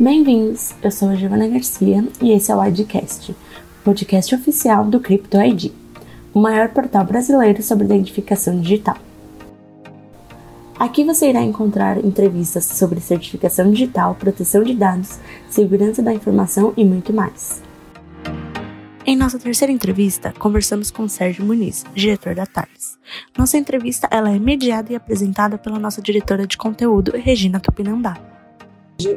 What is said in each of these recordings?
Bem-vindos, eu sou a Giovana Garcia e esse é o IDcast, podcast oficial do Crypto ID, o maior portal brasileiro sobre identificação digital. Aqui você irá encontrar entrevistas sobre certificação digital, proteção de dados, segurança da informação e muito mais. Em nossa terceira entrevista, conversamos com Sérgio Muniz, diretor da Thales. Nossa entrevista ela é mediada e apresentada pela nossa diretora de conteúdo, Regina Tupinambá.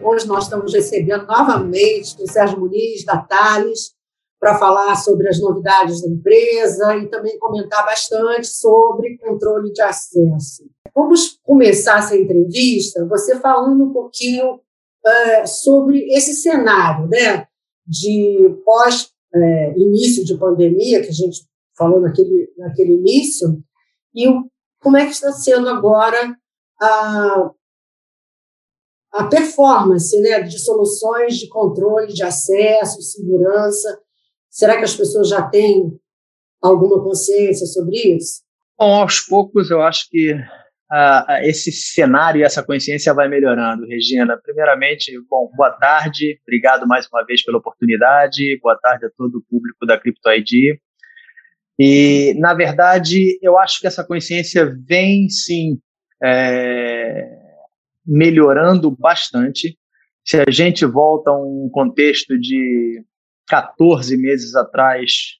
Hoje nós estamos recebendo novamente o Sérgio Muniz, da Thales, para falar sobre as novidades da empresa e também comentar bastante sobre controle de acesso. Vamos começar essa entrevista você falando um pouquinho é, sobre esse cenário né, de pós-início é, de pandemia, que a gente falou naquele, naquele início, e como é que está sendo agora a, a performance né, de soluções de controle de acesso, segurança. Será que as pessoas já têm alguma consciência sobre isso? Bom, aos poucos eu acho que esse cenário e essa consciência vai melhorando, Regina. Primeiramente, bom, boa tarde, obrigado mais uma vez pela oportunidade, boa tarde a todo o público da Crypto ID. E, na verdade, eu acho que essa consciência vem, sim, é, melhorando bastante. Se a gente volta a um contexto de 14 meses atrás,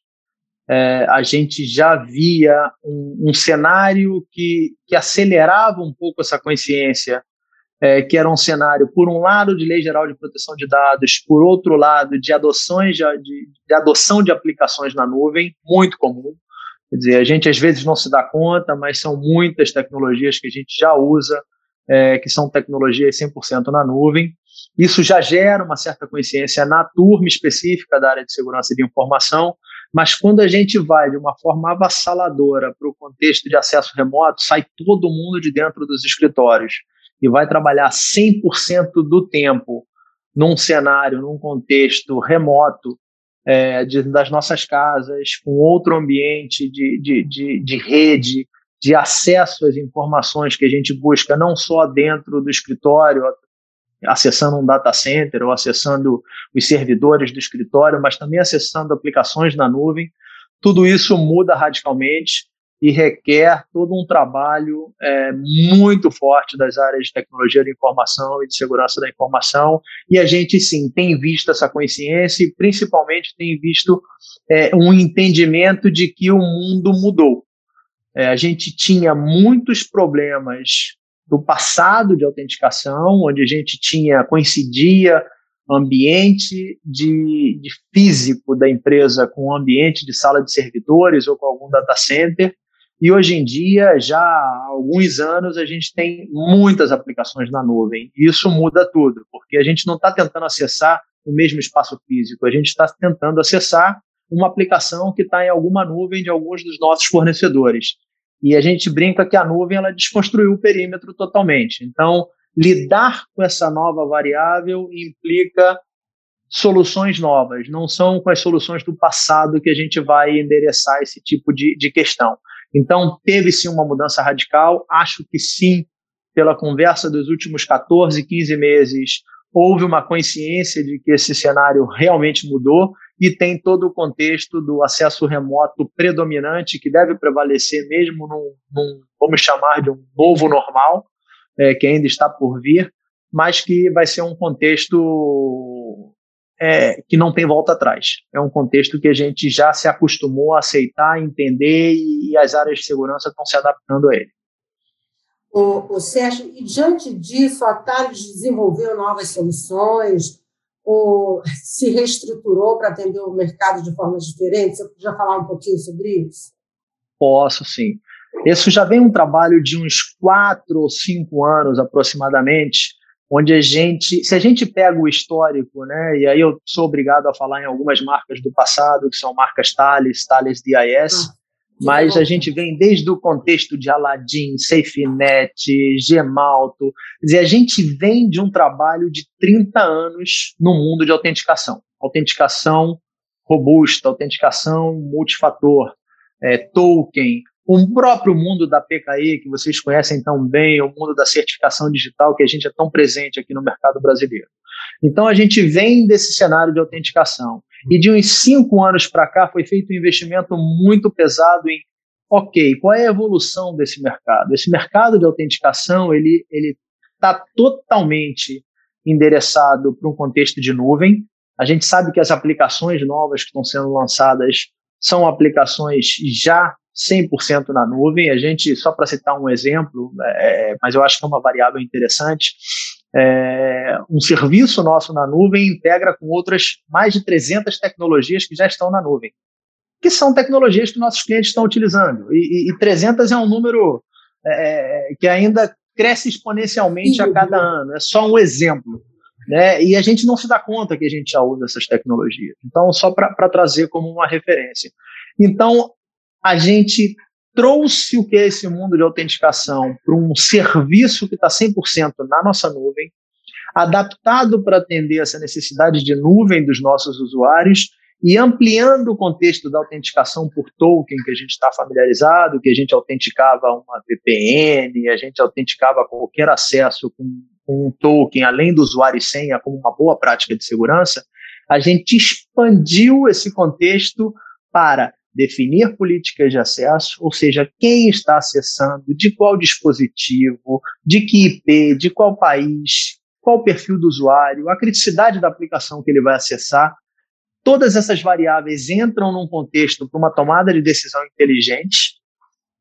é, a gente já via um, um, cenário que, que acelerava um pouco essa consciência, é, que era um cenário, por um lado, de lei geral de proteção de dados, por outro lado, de, adoções de, de, adoção de aplicações na nuvem, muito comum. Quer dizer, a gente às vezes não se dá conta, mas são muitas tecnologias que a gente já usa é, que são tecnologias 100% na nuvem. Isso já gera uma certa consciência na turma específica da área de segurança de informação, mas quando a gente vai de uma forma avassaladora para o contexto de acesso remoto, sai todo mundo de dentro dos escritórios e vai trabalhar 100% do tempo num cenário, num contexto remoto, é, de, das nossas casas, com outro ambiente de, de, de, de rede, de acesso às informações que a gente busca, não só dentro do escritório, acessando um data center ou acessando os servidores do escritório, mas também acessando aplicações na nuvem. Tudo isso muda radicalmente e requer todo um trabalho é, muito forte das áreas de tecnologia da informação e de segurança da informação. E a gente, sim, tem visto essa consciência e, principalmente, tem visto é, um entendimento de que o mundo mudou. É, a gente tinha muitos problemas do passado de autenticação, onde a gente tinha coincidia ambiente de, de físico da empresa com o ambiente de sala de servidores ou com algum data center. E hoje em dia, já há alguns anos, a gente tem muitas aplicações na nuvem. E isso muda tudo, porque a gente não está tentando acessar o mesmo espaço físico, a gente está tentando acessar uma aplicação que está em alguma nuvem de alguns dos nossos fornecedores. E a gente brinca que a nuvem ela desconstruiu o perímetro totalmente. Então, lidar com essa nova variável implica soluções novas, não são com as soluções do passado que a gente vai endereçar esse tipo de, de questão. Então, teve sim uma mudança radical, acho que sim, pela conversa dos últimos 14, 15 meses, houve uma consciência de que esse cenário realmente mudou e tem todo o contexto do acesso remoto predominante que deve prevalecer mesmo num, num vamos chamar de um novo normal, é, que ainda está por vir, mas que vai ser um contexto é, que não tem volta atrás. É um contexto que a gente já se acostumou a aceitar, entender e, as áreas de segurança estão se adaptando a ele. O, o Sérgio, e diante disso, a Thales desenvolveu novas soluções, ou se reestruturou para atender o mercado de forma diferente? Você podia falar um pouquinho sobre isso? Posso, sim. Isso já vem um trabalho de uns quatro ou cinco anos aproximadamente, onde a gente, se a gente pega o histórico, né, e aí eu sou obrigado a falar em algumas marcas do passado, que são marcas Thales, Thales DIS, ah mas a gente vem desde o contexto de Aladdin, SafeNet, Gemalto. Quer dizer, a gente vem de um trabalho de 30 anos no mundo de autenticação. Autenticação robusta, autenticação multifator, é, token, o próprio mundo da PKI, que vocês conhecem tão bem, o mundo da certificação digital, que a gente é tão presente aqui no mercado brasileiro. Então a gente vem desse cenário de autenticação. E de uns cinco anos para cá foi feito um investimento muito pesado em, ok, qual é a evolução desse mercado? Esse mercado de autenticação ele ele está totalmente endereçado para um contexto de nuvem. A gente sabe que as aplicações novas que estão sendo lançadas são aplicações já 100% na nuvem. A gente, só para citar um exemplo, é, mas eu acho que é uma variável interessante, é, um serviço nosso na nuvem integra com outras mais de 300 tecnologias que já estão na nuvem, que são tecnologias que nossos clientes estão utilizando. E, e, e 300 é um número é, que ainda cresce exponencialmente a cada ano. É só um exemplo. Né? E a gente não se dá conta que a gente já usa essas tecnologias. Então, só para trazer como uma referência. Então, a gente trouxe o que é esse mundo de autenticação para um serviço que está 100% na nossa nuvem, adaptado para atender essa necessidade de nuvem dos nossos usuários e ampliando o contexto da autenticação por token que a gente está familiarizado, que a gente autenticava uma VPN, a gente autenticava qualquer acesso com, um token, além do usuário e senha, como uma boa prática de segurança, a gente expandiu esse contexto para definir políticas de acesso, ou seja, quem está acessando, de qual dispositivo, de que IP, de qual país, qual o perfil do usuário, a criticidade da aplicação que ele vai acessar. Todas essas variáveis entram num contexto para uma tomada de decisão inteligente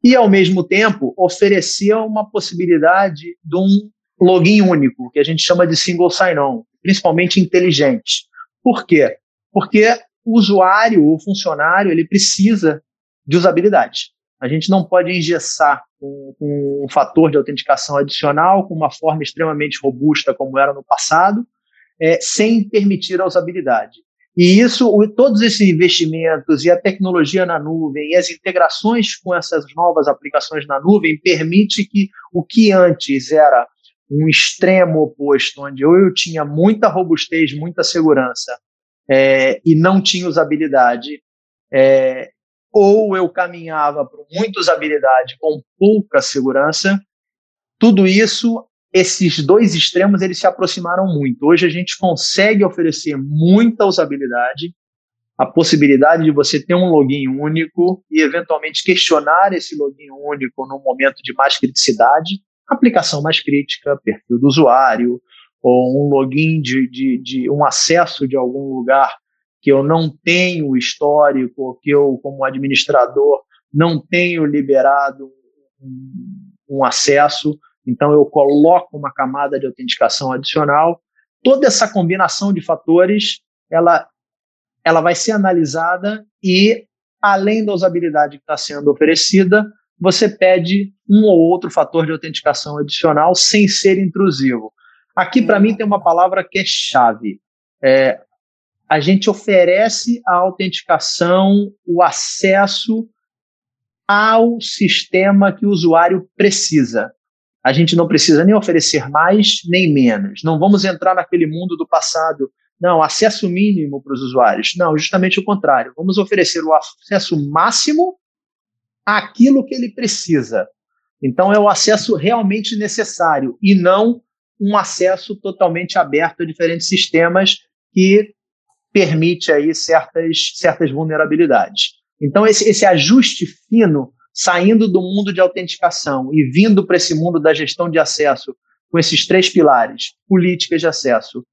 e, ao mesmo tempo, oferecer uma possibilidade de um login único, que a gente chama de single sign-on, principalmente inteligente. Por quê? Porque o usuário, o funcionário, ele precisa de usabilidade. A gente não pode engessar um, um, fator de autenticação adicional com uma forma extremamente robusta, como era no passado, é, sem permitir a usabilidade. E isso, todos esses investimentos e a tecnologia na nuvem e as integrações com essas novas aplicações na nuvem permite que o que antes era um extremo oposto, onde eu tinha muita robustez, muita segurança, é, e não tinha usabilidade, é, ou eu caminhava para muita usabilidade com pouca segurança, tudo isso, esses dois extremos, eles se aproximaram muito. Hoje a gente consegue oferecer muita usabilidade, a possibilidade de você ter um login único e eventualmente questionar esse login único no momento de mais criticidade, aplicação mais crítica, perfil do usuário, ou um login de, de, de um acesso de algum lugar que eu não tenho histórico, que eu, como administrador, não tenho liberado um, um acesso, então eu coloco uma camada de autenticação adicional. Toda essa combinação de fatores, ela, ela vai ser analisada e, além da usabilidade que está sendo oferecida, você pede um ou outro fator de autenticação adicional sem ser intrusivo. Aqui, para mim, tem uma palavra que é chave. É, a gente oferece a autenticação, o acesso ao sistema que o usuário precisa. A gente não precisa nem oferecer mais nem menos. Não vamos entrar naquele mundo do passado. Não, acesso mínimo para os usuários. Não, justamente o contrário. Vamos oferecer o acesso máximo àquilo que ele precisa. Então, é o acesso realmente necessário e não um acesso totalmente aberto a diferentes sistemas que permite aí certas, certas vulnerabilidades. Então, esse, esse ajuste fino, saindo do mundo de autenticação e vindo para esse mundo da gestão de acesso, com esses três pilares: políticas de acesso,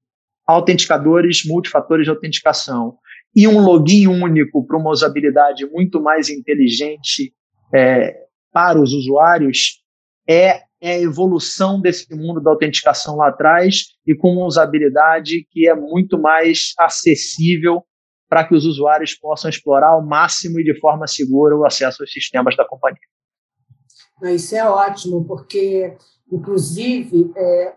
autenticadores, multifatores de autenticação e um login único para uma usabilidade muito mais inteligente é, para os usuários, é é evolução desse mundo da autenticação lá atrás e com uma usabilidade que é muito mais acessível para que os usuários possam explorar ao máximo e de forma segura o acesso aos sistemas da companhia. Isso é ótimo, porque, inclusive, é,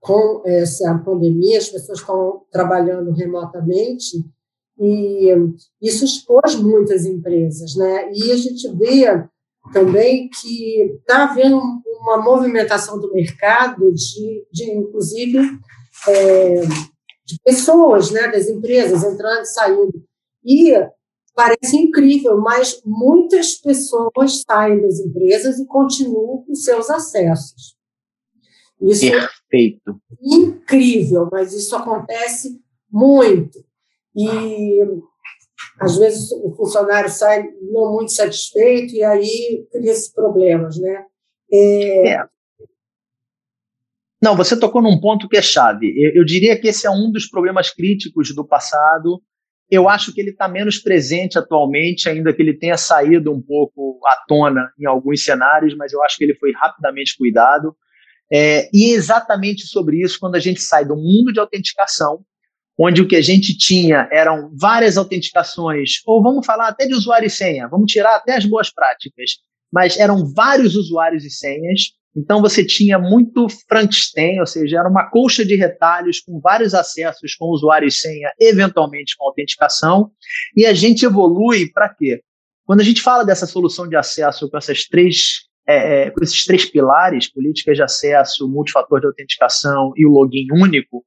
com essa pandemia, as pessoas estão trabalhando remotamente e isso expôs muitas empresas, né? E a gente vê também que está havendo uma movimentação do mercado de, de inclusive, é, de pessoas, né, das empresas entrando e saindo. E parece incrível, mas muitas pessoas saem das empresas e continuam com seus acessos. Isso Perfeito. É incrível, mas isso acontece muito. E às vezes o funcionário sai não muito satisfeito e aí cria-se problemas, né? É... é. Não, você tocou num ponto que é chave. Eu, eu diria que esse é um dos problemas críticos do passado. Eu acho que ele está menos presente atualmente, ainda que ele tenha saído um pouco à tona em alguns cenários, mas eu acho que ele foi rapidamente cuidado. É, e é exatamente sobre isso quando a gente sai do mundo de autenticação onde o que a gente tinha eram várias autenticações, ou vamos falar até de usuário e senha, vamos tirar até as boas práticas, mas eram vários usuários e senhas, então você tinha muito Frankenstein, ou seja, era uma colcha de retalhos com vários acessos com usuário e senha, eventualmente com autenticação, e a gente evolui para quê? Quando a gente fala dessa solução de acesso com essas três é, é, com esses três pilares, políticas de acesso, multifator de autenticação e o login único,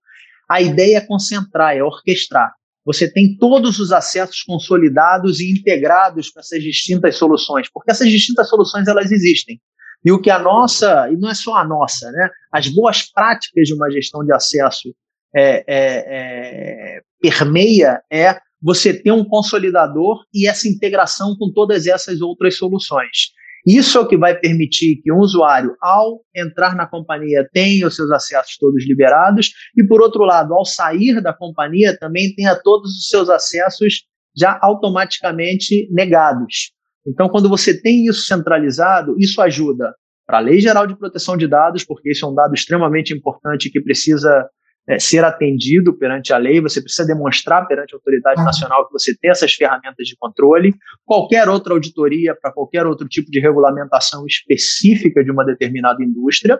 a ideia é concentrar, é orquestrar. Você tem todos os acessos consolidados e integrados com essas distintas soluções, porque essas distintas soluções elas existem. E o que a nossa, e não é só a nossa, né? As boas práticas de uma gestão de acesso é, é, é, permeia é você ter um consolidador e essa integração com todas essas outras soluções. Isso é o que vai permitir que um usuário, ao entrar na companhia, tenha os seus acessos todos liberados e, por outro lado, ao sair da companhia, também tenha todos os seus acessos já automaticamente negados. Então, quando você tem isso centralizado, isso ajuda para a Lei Geral de Proteção de Dados, porque isso é um dado extremamente importante que precisa é, ser atendido perante a lei, você precisa demonstrar perante a autoridade nacional que você tem essas ferramentas de controle. Qualquer outra auditoria para qualquer outro tipo de regulamentação específica de uma determinada indústria.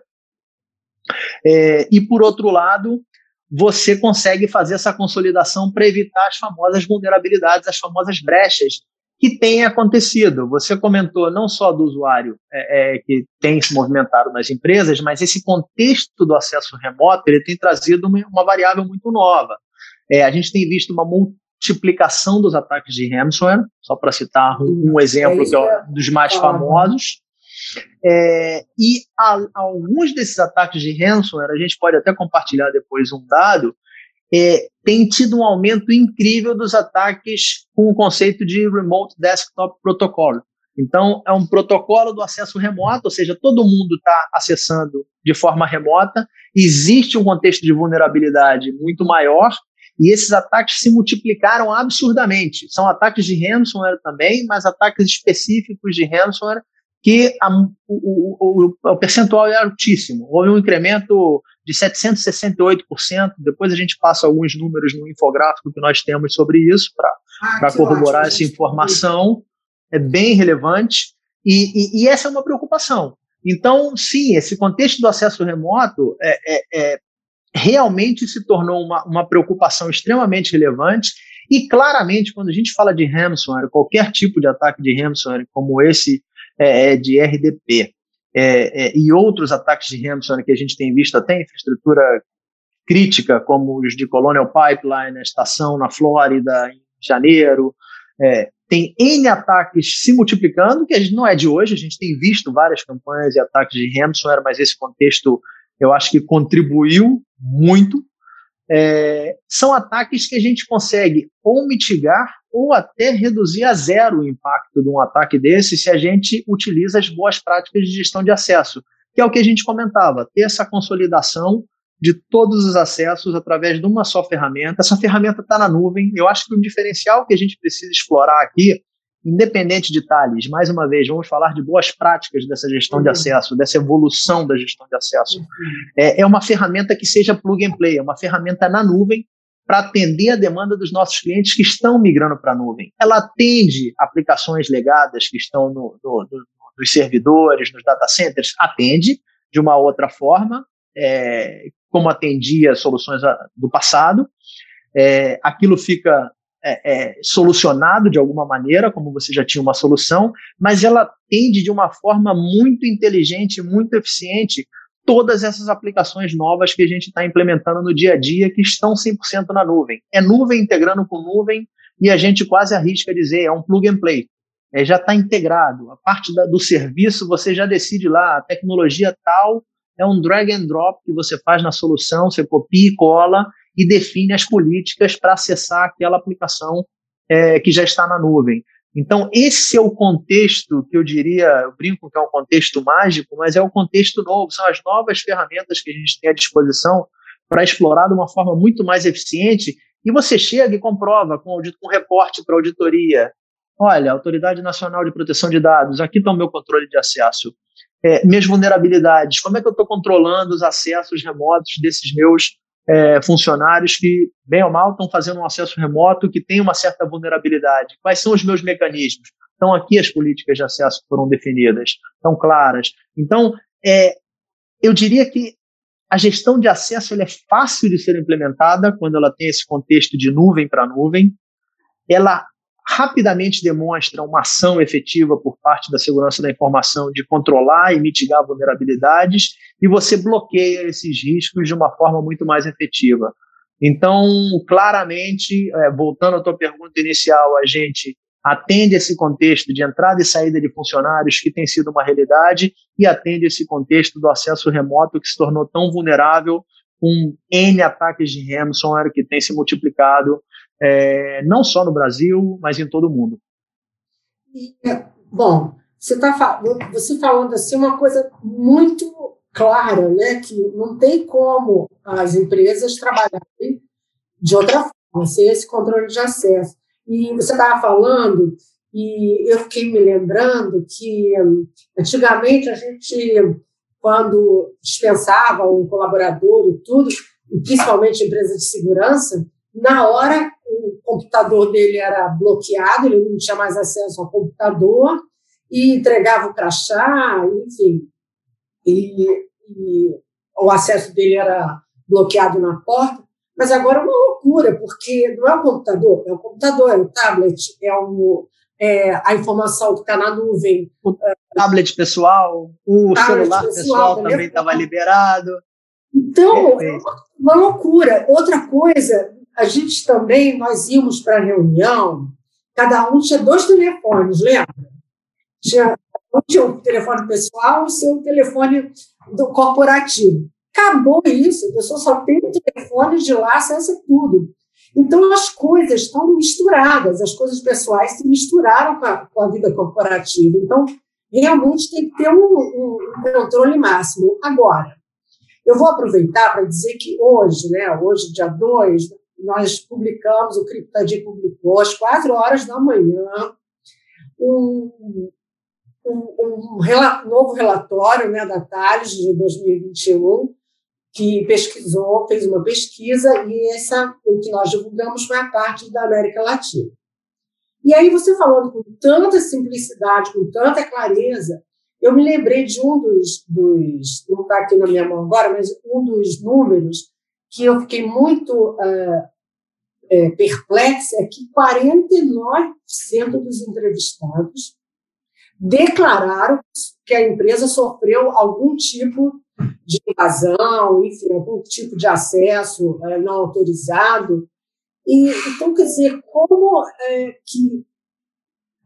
É, e, por outro lado, você consegue fazer essa consolidação para evitar as famosas vulnerabilidades, as famosas brechas que tem acontecido. Você comentou não só do usuário é, é, que tem se movimentado nas empresas, mas esse contexto do acesso remoto ele tem trazido uma, uma variável muito nova. É, a gente tem visto uma multiplicação dos ataques de ransomware, só para citar um, um exemplo que é um dos mais famosos. É, e a, alguns desses ataques de ransomware, a gente pode até compartilhar depois um dado, é, tem tido um aumento incrível dos ataques com o conceito de Remote Desktop Protocol. Então, é um protocolo do acesso remoto, ou seja, todo mundo está acessando de forma remota, existe um contexto de vulnerabilidade muito maior, e esses ataques se multiplicaram absurdamente. São ataques de ransomware também, mas ataques específicos de ransomware que a, o, o, o, percentual é altíssimo. Houve um incremento de 768%. Depois a gente passa alguns números no infográfico que nós temos sobre isso para ah, corroborar essa informação. É bem relevante e, e, e, essa é uma preocupação. Então, sim, esse contexto do acesso remoto é, é, é realmente se tornou uma, uma preocupação extremamente relevante e claramente, quando a gente fala de ransomware, qualquer tipo de ataque de ransomware, como esse é, é, de RDP é, é, e outros ataques de ransomware que a gente tem visto até infraestrutura crítica, como os de Colonial Pipeline, a estação na Flórida, em janeiro, é, tem N ataques se multiplicando, que a gente não é de hoje, a gente tem visto várias campanhas e ataques de ransomware, mas esse contexto eu acho que contribuiu muito. É, são ataques que a gente consegue ou mitigar ou até reduzir a zero o impacto de um ataque desse se a gente utiliza as boas práticas de gestão de acesso, que é o que a gente comentava, ter essa consolidação de todos os acessos através de uma só ferramenta. Essa ferramenta está na nuvem. Eu acho que o diferencial que a gente precisa explorar aqui, independente de Thales, mais uma vez, vamos falar de boas práticas dessa gestão de acesso, dessa evolução da gestão de acesso. É, é uma ferramenta que seja plug and play, é uma ferramenta na nuvem para atender a demanda dos nossos clientes que estão migrando para a nuvem. Ela atende aplicações legadas que estão no, no, no, nos servidores, nos data centers, atende de uma outra forma, é, como atendia soluções do passado. É, aquilo fica é, é, solucionado de alguma maneira, como você já tinha uma solução, mas ela atende de uma forma muito inteligente, muito eficiente todas essas aplicações novas que a gente está implementando no dia a dia que estão 100% na nuvem. É nuvem integrando com nuvem e a gente quase arrisca dizer, é um plug and play. É, já está integrado. A parte da, do serviço, você já decide lá, a tecnologia tal é um drag and drop que você faz na solução, você copia e cola e define as políticas para acessar aquela aplicação é, que já está na nuvem. Então, esse é o contexto que eu diria, eu brinco que é um contexto mágico, mas é o contexto novo, são as novas ferramentas que a gente tem à disposição para explorar de uma forma muito mais eficiente. E você chega e comprova com, com reporte para auditoria. Olha, Autoridade Nacional de Proteção de Dados, aqui está o meu controle de acesso. É, minhas vulnerabilidades, como é que eu estou controlando os acessos remotos desses meus é, funcionários que, bem ou mal, estão fazendo um acesso remoto que tem uma certa vulnerabilidade. Quais são os meus mecanismos? Então, aqui as políticas de acesso foram definidas, estão claras. Então, é, eu diria que a gestão de acesso é fácil de ser implementada quando ela tem esse contexto de nuvem para nuvem. Ela rapidamente demonstra uma ação efetiva por parte da segurança da informação de controlar e mitigar vulnerabilidades e você bloqueia esses riscos de uma forma muito mais efetiva. Então, claramente, é, voltando à tua pergunta inicial, a gente atende esse contexto de entrada e saída de funcionários que tem sido uma realidade e atende esse contexto do acesso remoto que se tornou tão vulnerável com N ataques de ransomware que tem se multiplicado é, não só no Brasil, mas em todo o mundo. É, bom, você está você falando assim uma coisa muito clara, né, que não tem como as empresas trabalharem de outra forma, sem esse controle de acesso. E você estava falando, e eu fiquei me lembrando que antigamente a gente, quando dispensava um colaborador e tudo, principalmente empresa de segurança, na hora o computador dele era bloqueado, ele não tinha mais acesso ao computador e entregava o crachá, enfim. E, e o acesso dele era bloqueado na porta. Mas agora é uma loucura, porque não é o computador, é o computador, é o tablet, é, o, é a informação que está na nuvem. O tablet pessoal, o celular pessoal, pessoal também estava liberado. Então, é uma loucura. Outra coisa, a gente também, nós íamos para a reunião, cada um tinha dois telefones, lembra? Tinha, um tinha o telefone pessoal e o seu telefone do corporativo. Acabou isso, a pessoa só tem o telefone de lá, acessa tudo. Então, as coisas estão misturadas, as coisas pessoais se misturaram com a, com a vida corporativa. Então, realmente tem que ter um, um, um controle máximo. Agora, eu vou aproveitar para dizer que hoje, né, hoje, dia 2, nós publicamos, o Criptadia publicou, às quatro horas da manhã, um, um, um novo relatório né, da Thales de 2021, que pesquisou, fez uma pesquisa, e essa, o que nós divulgamos foi a parte da América Latina. E aí, você falando com tanta simplicidade, com tanta clareza, eu me lembrei de um dos, dos não está aqui na minha mão agora, mas um dos números que eu fiquei muito uh, é, perplexa é que 49% dos entrevistados declararam que a empresa sofreu algum tipo de invasão, enfim, algum tipo de acesso é, não autorizado. E, então, quer dizer, como é, que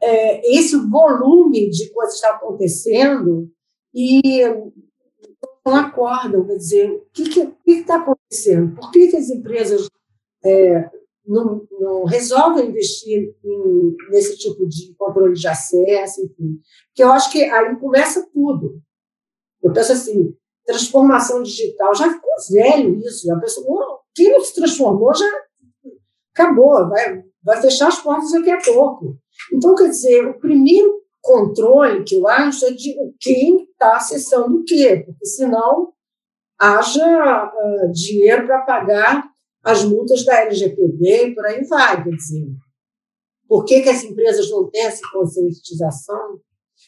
é, esse volume de coisas está acontecendo e não acordam, quer dizer, que está acontecendo? Por que, que as empresas é, não, não, resolvem investir em, nesse tipo de controle de acesso, enfim? Porque eu acho que aí começa tudo. Eu penso assim, transformação digital, já ficou velho isso, a pessoa, quem não se transformou já acabou, vai, vai fechar as portas daqui a pouco. Então, quer dizer, o primeiro controle que eu acho é de quem está acessando o quê, porque senão haja uh, dinheiro para pagar as multas da LGPD e por aí vai, quer dizer. Por que, que as empresas não têm essa conscientização?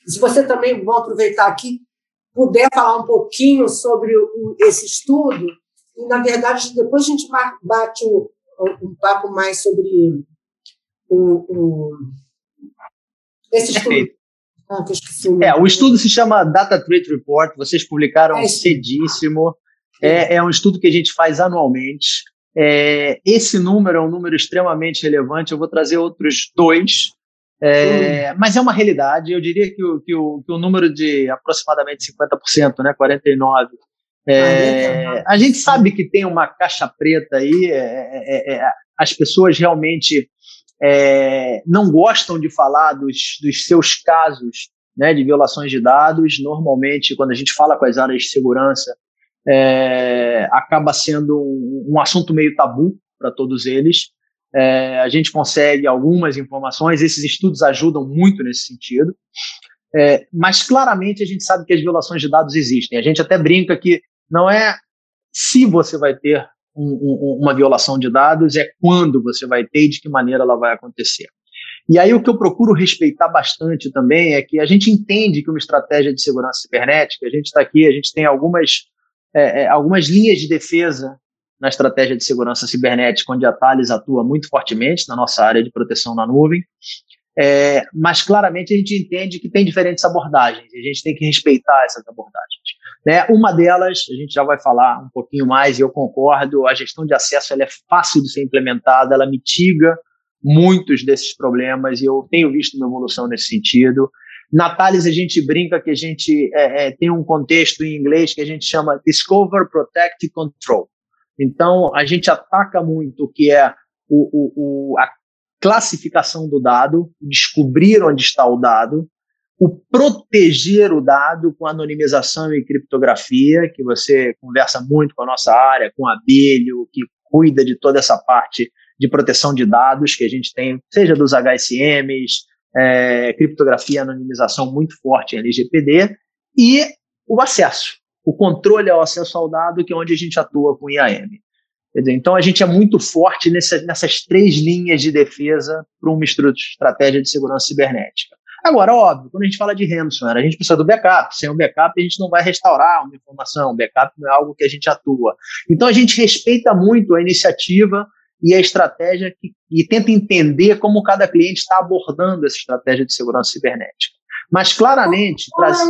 Se você também, vou aproveitar aqui, puder falar um pouquinho sobre o, esse estudo, e, na verdade, depois a gente bate um, um papo mais sobre o, o esse estudo. Ah, o é, o estudo se chama Data Threat Report, vocês publicaram é cedíssimo. É, é um estudo que a gente faz anualmente. É, esse número é um número extremamente relevante. Eu vou trazer outros dois, é, mas é uma realidade. Eu diria que o, que o, que o número de aproximadamente 50%, né, 49%, É, a gente sabe que tem uma caixa preta aí, é, é, é, é as pessoas realmente é, não gostam de falar dos, dos seus casos né, de violações de dados. Normalmente, quando a gente fala com as áreas de segurança, acaba sendo um, assunto meio tabu para todos eles. a gente consegue algumas informações, esses estudos ajudam muito nesse sentido. É, mas claramente a gente sabe que as violações de dados existem. A gente até brinca que não é se você vai ter um, um, uma violação de dados, é quando você vai ter e de que maneira ela vai acontecer. E aí o que eu procuro respeitar bastante também é que a gente entende que uma estratégia de segurança cibernética, a gente está aqui, a gente tem algumas, é, é, algumas linhas de defesa na estratégia de segurança cibernética, onde a Thales atua muito fortemente na nossa área de proteção na nuvem. É, mas claramente a gente entende que tem diferentes abordagens e a gente tem que respeitar essas abordagens. Né? Uma delas, a gente já vai falar um pouquinho mais, e eu concordo, a gestão de acesso ela é fácil de ser implementada, ela mitiga muitos desses problemas e eu tenho visto uma evolução nesse sentido. Na Thales, a gente brinca que a gente é, é, tem um contexto em inglês que a gente chama Discover, Protect e Control. Então, a gente ataca muito o que é o, o, o, a classificação do dado, descobrir onde está o dado, o proteger o dado com anonimização e criptografia, que você conversa muito com a nossa área, com a Bilho, que cuida de toda essa parte de proteção de dados que a gente tem, seja dos HSMs, é, criptografia anonimização muito forte em LGPD, e o acesso, o controle ao acesso ao dado, que é onde a gente atua com IAM. Dizer, então, a gente é muito forte nessa, nessas três linhas de defesa para uma estratégia de segurança cibernética. Agora, óbvio, quando a gente fala de ransomware, a gente precisa do backup. Sem o backup, a gente não vai restaurar uma informação. O backup não é algo que a gente atua. Então, a gente respeita muito a iniciativa e a estratégia que, e tenta entender como cada cliente está abordando essa estratégia de segurança cibernética. Mas, claramente... Qual, qual traz...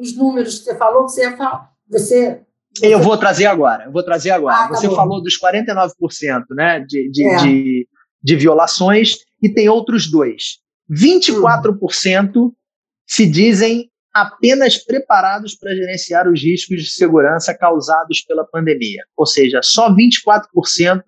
os números que você falou que você ia falar? Você eu vou trazer agora, eu vou trazer agora. Ah, tá Você bom. falou dos 49% né, de, de, é. de, de, violações e tem outros dois. 24% hum. se dizem apenas preparados para gerenciar os riscos de segurança causados pela pandemia. Ou seja, só 24%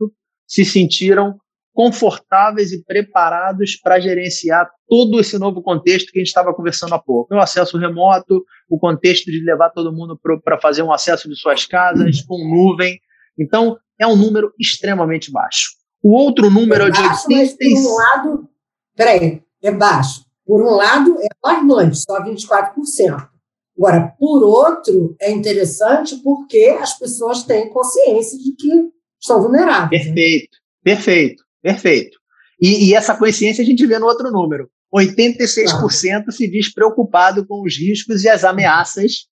se sentiram confortáveis e preparados para gerenciar todo esse novo contexto que a gente estava conversando há pouco. O acesso remoto, o contexto de levar todo mundo para fazer um acesso de suas casas com nuvem. Então, é um número extremamente baixo. O outro número é, é baixo, de 80... Mas por um lado, peraí, é baixo. Por um lado, é alarmante, só 24%. Agora, por outro, é interessante porque as pessoas têm consciência de que estão vulneráveis. Perfeito, né? perfeito. Perfeito. E, e, essa consciência a gente vê no outro número. 86% se diz preocupado com os riscos e as ameaças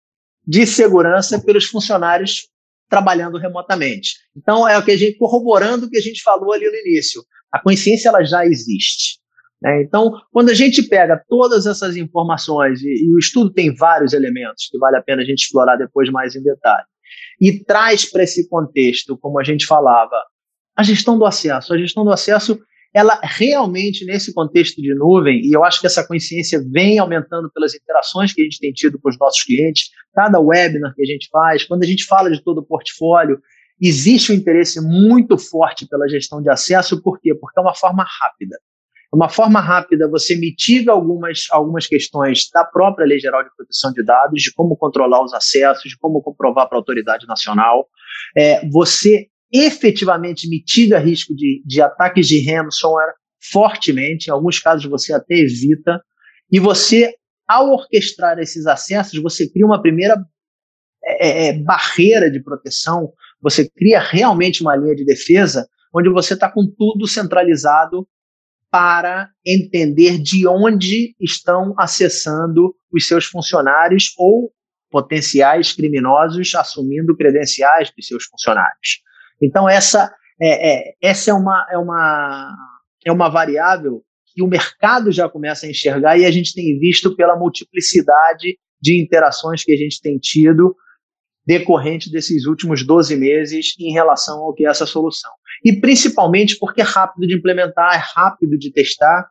de segurança pelos funcionários trabalhando remotamente. Então, é o que a gente, corroborando o que a gente falou ali no início. A consciência ela já existe. Né? Então, quando a gente pega todas essas informações, e, e o estudo tem vários elementos que vale a pena a gente explorar depois mais em detalhe, e traz para esse contexto, como a gente falava, a gestão do acesso. A gestão do acesso, ela realmente, nesse contexto de nuvem, e eu acho que essa consciência vem aumentando pelas interações que a gente tem tido com os nossos clientes, cada webinar que a gente faz, quando a gente fala de todo o portfólio, existe um interesse muito forte pela gestão de acesso, por quê? Porque é uma forma rápida. Uma forma rápida, você mitiga algumas, algumas questões da própria Lei Geral de Proteção de Dados, de como controlar os acessos, de como comprovar para a autoridade nacional. É, você efetivamente mitiga risco de, de ataques de ransomware fortemente, em alguns casos você até evita, e você, ao orquestrar esses acessos, você cria uma primeira é, é, é barreira de proteção, você cria realmente uma linha de defesa, onde você está com tudo centralizado para entender de onde estão acessando os seus funcionários ou potenciais criminosos assumindo credenciais dos seus funcionários. Então, essa é, é, essa é uma, é, uma, é uma variável que o mercado já começa a enxergar e a gente tem visto pela multiplicidade de interações que a gente tem tido decorrente desses últimos 12 meses em relação ao que é essa solução. E principalmente porque é rápido de implementar, é rápido de testar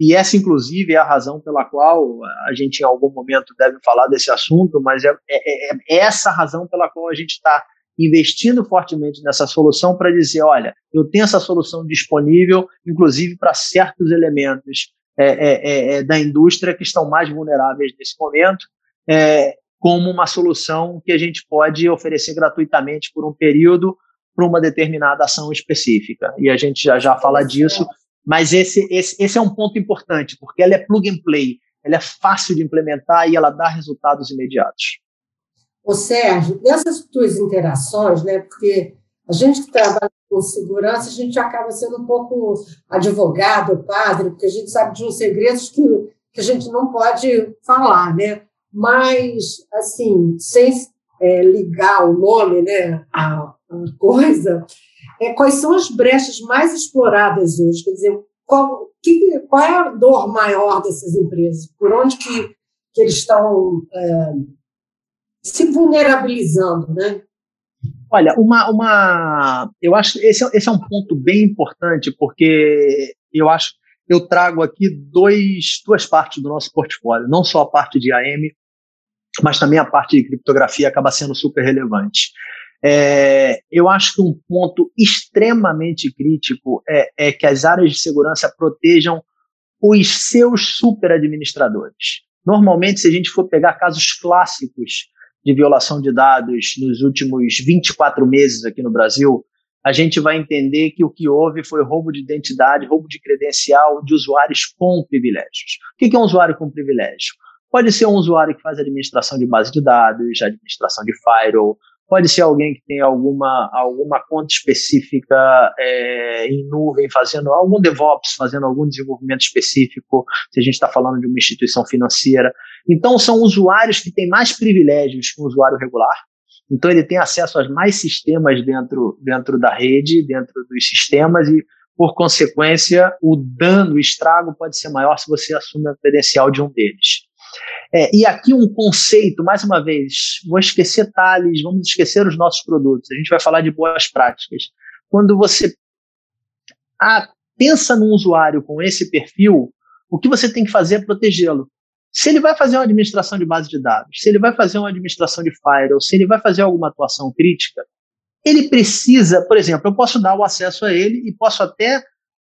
e essa, inclusive, é a razão pela qual a gente, em algum momento, deve falar desse assunto, mas é, é, é essa razão pela qual a gente está investindo fortemente nessa solução para dizer: olha, eu tenho essa solução disponível, inclusive para certos elementos é, é, é, é, da indústria que estão mais vulneráveis nesse momento, é, como uma solução que a gente pode oferecer gratuitamente por um período para uma determinada ação específica. E a gente já já fala disso, mas esse, esse, esse é um ponto importante, porque ela é plug and play, ela é fácil de implementar e ela dá resultados imediatos. Ô Sérgio, nessas tuas interações, né, porque a gente que trabalha com segurança, a gente acaba sendo um pouco advogado, padre, porque a gente sabe de uns segredos que, que a gente não pode falar, né? Mas, assim, sem é, ligar o nome né, à, coisa, é, quais são as brechas mais exploradas hoje? Quer dizer, qual, que, qual é a dor maior dessas empresas? Por onde que, que eles estão é, se vulnerabilizando, né? Olha, uma, uma, eu acho esse, é, esse é um ponto bem importante porque eu acho eu trago aqui dois, duas partes do nosso portfólio, não só a parte de AM, mas também a parte de criptografia acaba sendo super relevante. É, eu acho que um ponto extremamente crítico é, é, que as áreas de segurança protejam os seus superadministradores. Normalmente, se a gente for pegar casos clássicos de violação de dados nos últimos 24 meses aqui no Brasil, a gente vai entender que o que houve foi roubo de identidade, roubo de credencial de usuários com privilégios. O que é um usuário com privilégio? Pode ser um usuário que faz administração de base de dados, administração de firewall, pode ser alguém que tem alguma, alguma conta específica é, em nuvem, fazendo algum DevOps, fazendo algum desenvolvimento específico, se a gente está falando de uma instituição financeira. Então, são usuários que têm mais privilégios que um usuário regular. Então, ele tem acesso a mais sistemas dentro, dentro da rede, dentro dos sistemas, e, por consequência, o dano, o estrago pode ser maior se você assume a credencial de um deles. É, e aqui um conceito, mais uma vez, vou esquecer Thales, vamos esquecer os nossos produtos, a gente vai falar de boas práticas. Quando você pensa num usuário com esse perfil, o que você tem que fazer é protegê-lo. Se ele vai fazer uma administração de base de dados, se ele vai fazer uma administração de firewall, se ele vai fazer alguma atuação crítica, ele precisa, por exemplo, eu posso dar o acesso a ele e posso até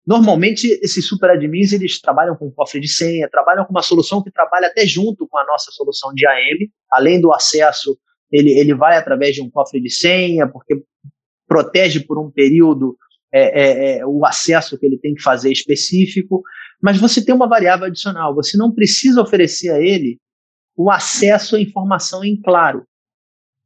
Normalmente, esses super admins, eles trabalham com cofre de senha, trabalham com uma solução que trabalha até junto com a nossa solução de AM, além do acesso, ele, ele vai através de um cofre de senha, porque protege por um período é, é, é, o acesso que ele tem que fazer específico, mas você tem uma variável adicional, você não precisa oferecer a ele o acesso à informação em claro.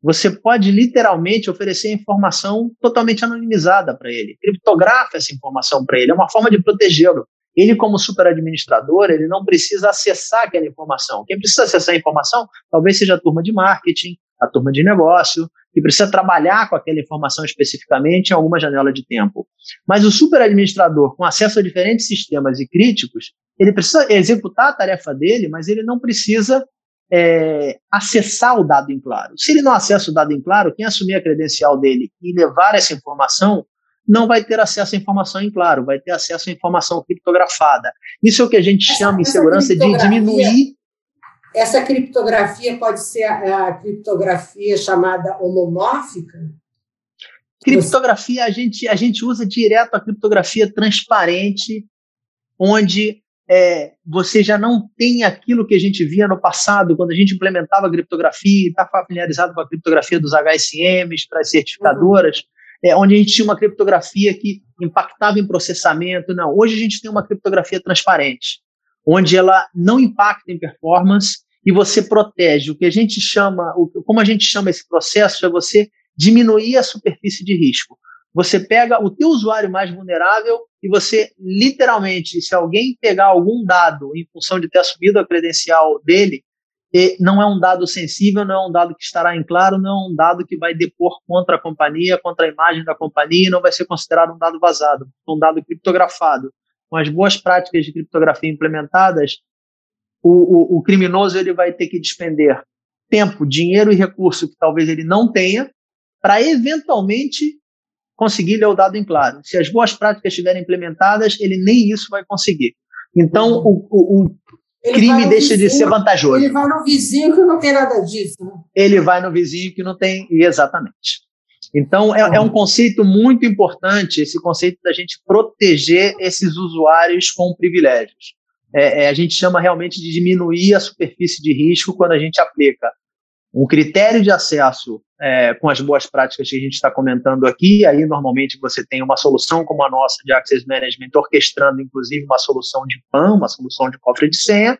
Você pode literalmente oferecer informação totalmente anonimizada para ele, criptografa essa informação para ele, é uma forma de protegê-lo. Ele, como superadministrador, ele não precisa acessar aquela informação. Quem precisa acessar a informação talvez seja a turma de marketing, a turma de negócio, que precisa trabalhar com aquela informação especificamente em alguma janela de tempo. Mas o superadministrador, com acesso a diferentes sistemas e críticos, ele precisa executar a tarefa dele, mas ele não precisa é, acessar o dado em claro. Se ele não acessa o dado em claro, quem assumir a credencial dele e levar essa informação não vai ter acesso à informação em claro, vai ter acesso à informação criptografada. Isso é o que a gente essa, chama em segurança de diminuir. Essa criptografia pode ser a, a criptografia chamada homomórfica? Criptografia, a gente, a gente usa direto a criptografia transparente, onde é, você já não tem aquilo que a gente via no passado, quando a gente implementava a criptografia, está familiarizado com a criptografia dos HSMs para as certificadoras, uhum. é, onde a gente tinha uma criptografia que impactava em processamento. Não, hoje a gente tem uma criptografia transparente, onde ela não impacta em performance e você protege. O que a gente chama, como a gente chama esse processo, é você diminuir a superfície de risco. Você pega o teu usuário mais vulnerável e você, literalmente, se alguém pegar algum dado em função de ter assumido a credencial dele, não é um dado sensível, não é um dado que estará em claro, não é um dado que vai depor contra a companhia, contra a imagem da companhia, não vai ser considerado um dado vazado, um dado criptografado. Com as boas práticas de criptografia implementadas, o, o, o criminoso ele vai ter que despender tempo, dinheiro e recurso que talvez ele não tenha para eventualmente conseguir ler o dado em claro. Se as boas práticas estiverem implementadas, ele nem isso vai conseguir. Então, o, o, o crime deixa vizinho, de ser vantajoso. Ele vai no vizinho que não tem nada disso. Né? Ele vai no vizinho que não tem. Exatamente. Então, é, é, um conceito muito importante, esse conceito da gente proteger esses usuários com privilégios. É, é, a gente chama realmente de diminuir a superfície de risco quando a gente aplica um critério de acesso é, com as boas práticas que a gente está comentando aqui. Aí, normalmente, você tem uma solução como a nossa de Access Management, orquestrando, inclusive, uma solução de PAN, uma solução de cofre de senha,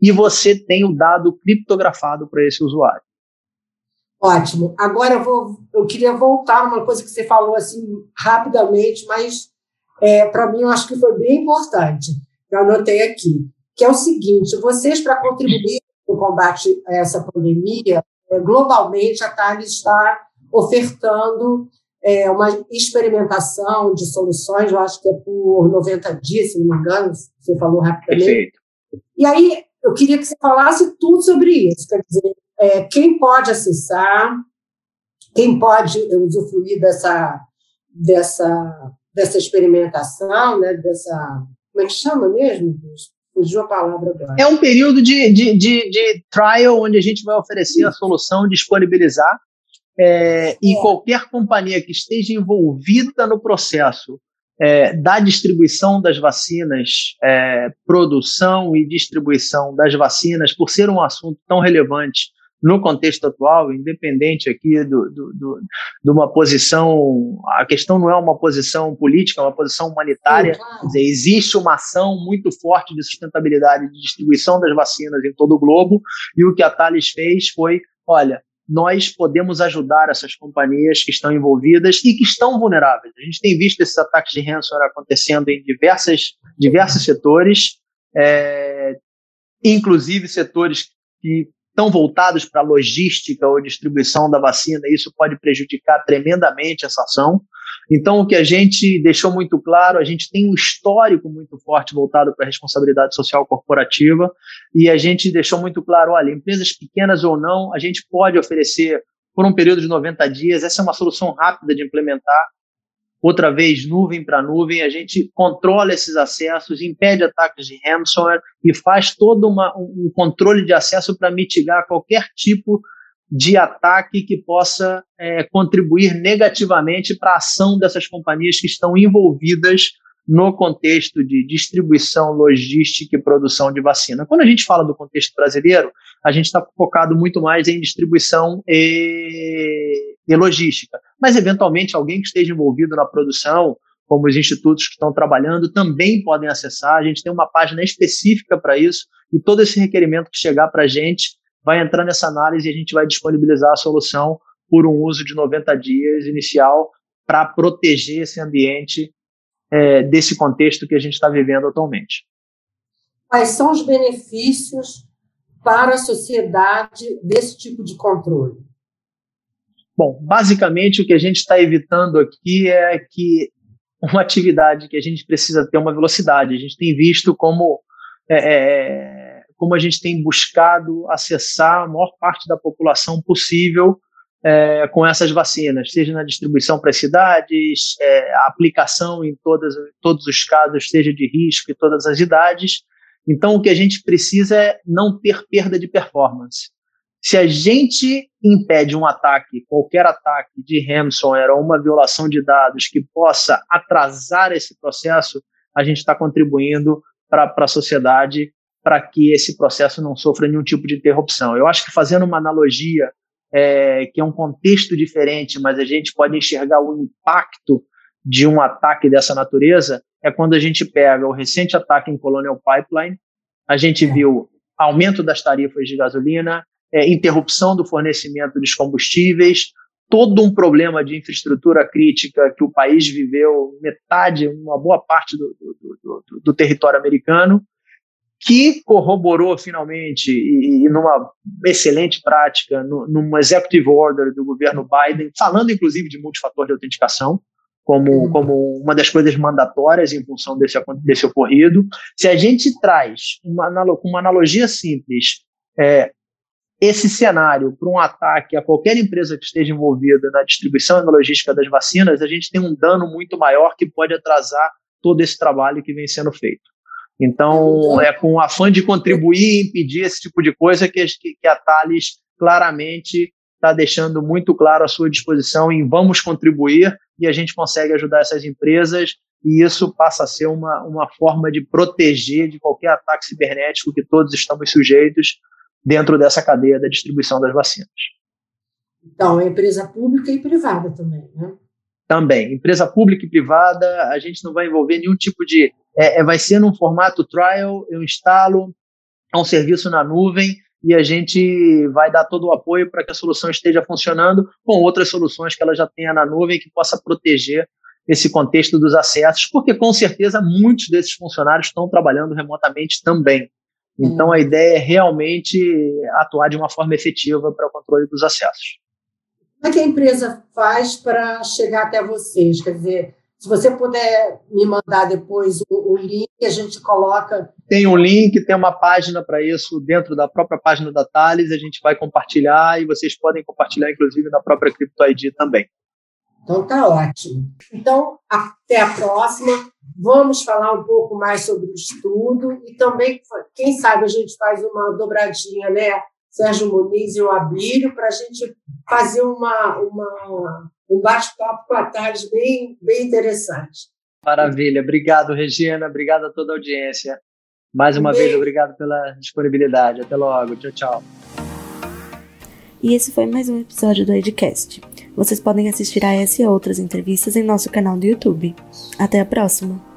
e você tem o dado criptografado para esse usuário. Ótimo. Agora eu, vou, eu queria voltar uma coisa que você falou assim rapidamente, mas é, para mim eu acho que foi bem importante. Eu anotei aqui, que é o seguinte: vocês para contribuir no combate a essa pandemia, globalmente a Thales está ofertando é, uma experimentação de soluções, eu acho que é por 90 dias, se não me engano, você falou rapidamente. Perfeito. E aí eu queria que você falasse tudo sobre isso, quer dizer, é, quem pode acessar, quem pode usufruir dessa, dessa, dessa experimentação, né, dessa. Como é que chama mesmo? Fugiu a palavra agora. É um período de, de, de, de trial onde a gente vai oferecer a solução, disponibilizar, é, e é. qualquer companhia que esteja envolvida no processo é, da distribuição das vacinas, é, produção e distribuição das vacinas, por ser um assunto tão relevante no contexto atual, independente aqui do, do, do, de uma posição, a questão não é uma posição política, é uma posição humanitária. Dizer, existe uma ação muito forte de sustentabilidade de distribuição das vacinas em todo o globo, e o que a Thales fez foi: olha, nós podemos ajudar essas companhias que estão envolvidas e que estão vulneráveis. A gente tem visto esses ataques de ransomware acontecendo em diversas, diversos setores, é, inclusive setores que estão voltados para a logística ou distribuição da vacina, isso pode prejudicar tremendamente essa ação. Então, o que a gente deixou muito claro, a gente tem um histórico muito forte voltado para a responsabilidade social corporativa, e a gente deixou muito claro: olha, empresas pequenas ou não, a gente pode oferecer por um período de 90 dias, essa é uma solução rápida de implementar, outra vez nuvem para nuvem, a gente controla esses acessos, impede ataques de ransomware e faz todo uma, um controle de acesso para mitigar qualquer tipo de ataque que possa é, contribuir negativamente para a ação dessas companhias que estão envolvidas no contexto de distribuição, logística e produção de vacina. Quando a gente fala do contexto brasileiro, a gente está focado muito mais em distribuição e, e logística. Mas, eventualmente, alguém que esteja envolvido na produção, como os institutos que estão trabalhando, também podem acessar. A gente tem uma página específica para isso e todo esse requerimento que chegar para a gente vai entrar nessa análise e a gente vai disponibilizar a solução por um uso de 90 dias inicial para proteger esse ambiente é, desse contexto que a gente está vivendo atualmente. Quais são os benefícios para a sociedade desse tipo de controle? Bom, basicamente o que a gente está evitando aqui é que uma atividade que a gente precisa ter uma velocidade. A gente tem visto como, é, é como a gente tem buscado acessar a maior parte da população possível é, com essas vacinas, seja na distribuição para as cidades, é, a aplicação em todas, todos os casos, seja de risco e todas as idades. Então, o que a gente precisa é não ter perda de performance. Se a gente impede um ataque, qualquer ataque de ransomware ou uma violação de dados que possa atrasar esse processo, a gente está contribuindo para a sociedade para que esse processo não sofra nenhum tipo de interrupção. Eu acho que fazendo uma analogia é, que é um contexto diferente, mas a gente pode enxergar o impacto de um ataque dessa natureza, é quando a gente pega o recente ataque em Colonial Pipeline, a gente viu aumento das tarifas de gasolina, é, interrupção do fornecimento dos combustíveis, todo um problema de infraestrutura crítica que o país viveu, metade, uma boa parte do, do, do, do território americano, que corroborou finalmente, e, e numa excelente prática, no, numa executive order do governo Biden, falando inclusive de multifator de autenticação, como, uhum. como uma das coisas mandatórias em função desse, desse ocorrido. Se a gente traz uma, uma analogia simples, é, esse cenário para um ataque a qualquer empresa que esteja envolvida na distribuição e na logística das vacinas, a gente tem um dano muito maior que pode atrasar todo esse trabalho que vem sendo feito. Então, é com afã de contribuir e impedir esse tipo de coisa que, que a Thales claramente está deixando muito claro a sua disposição em vamos contribuir e a gente consegue ajudar essas empresas e isso passa a ser uma, uma forma de proteger de qualquer ataque cibernético que todos estamos sujeitos dentro dessa cadeia da distribuição das vacinas. Então, é empresa pública e privada também, né? Também. Empresa pública e privada, a gente não vai envolver nenhum tipo de. É, é, vai ser num formato trial, eu instalo, é um serviço na nuvem e a gente vai dar todo o apoio para que a solução esteja funcionando com outras soluções que ela já tenha na nuvem que possa proteger esse contexto dos acessos, porque com certeza muitos desses funcionários estão trabalhando remotamente também. Então hum. a ideia é realmente atuar de uma forma efetiva para o controle dos acessos. Como é que a empresa faz para chegar até vocês? Quer dizer, se você puder me mandar depois o, o, link, a gente coloca. Tem um link, tem uma página para isso dentro da própria página da Thales, a gente vai compartilhar e vocês podem compartilhar, inclusive, na própria CryptoID também. Então tá ótimo. Então, até a próxima. Vamos falar um pouco mais sobre o estudo e também, quem sabe, a gente faz uma dobradinha, né? Sérgio Muniz e o Abílio, para a gente fazer uma, uma um bate-papo com a Thales bem, bem interessante. Maravilha. Obrigado, Regina. Obrigado a toda a audiência. Mais uma vez, obrigado pela disponibilidade. Até logo. Tchau, tchau. E esse foi mais um episódio do Edcast. Vocês podem assistir a essa e outras entrevistas em nosso canal do YouTube. Até a próxima!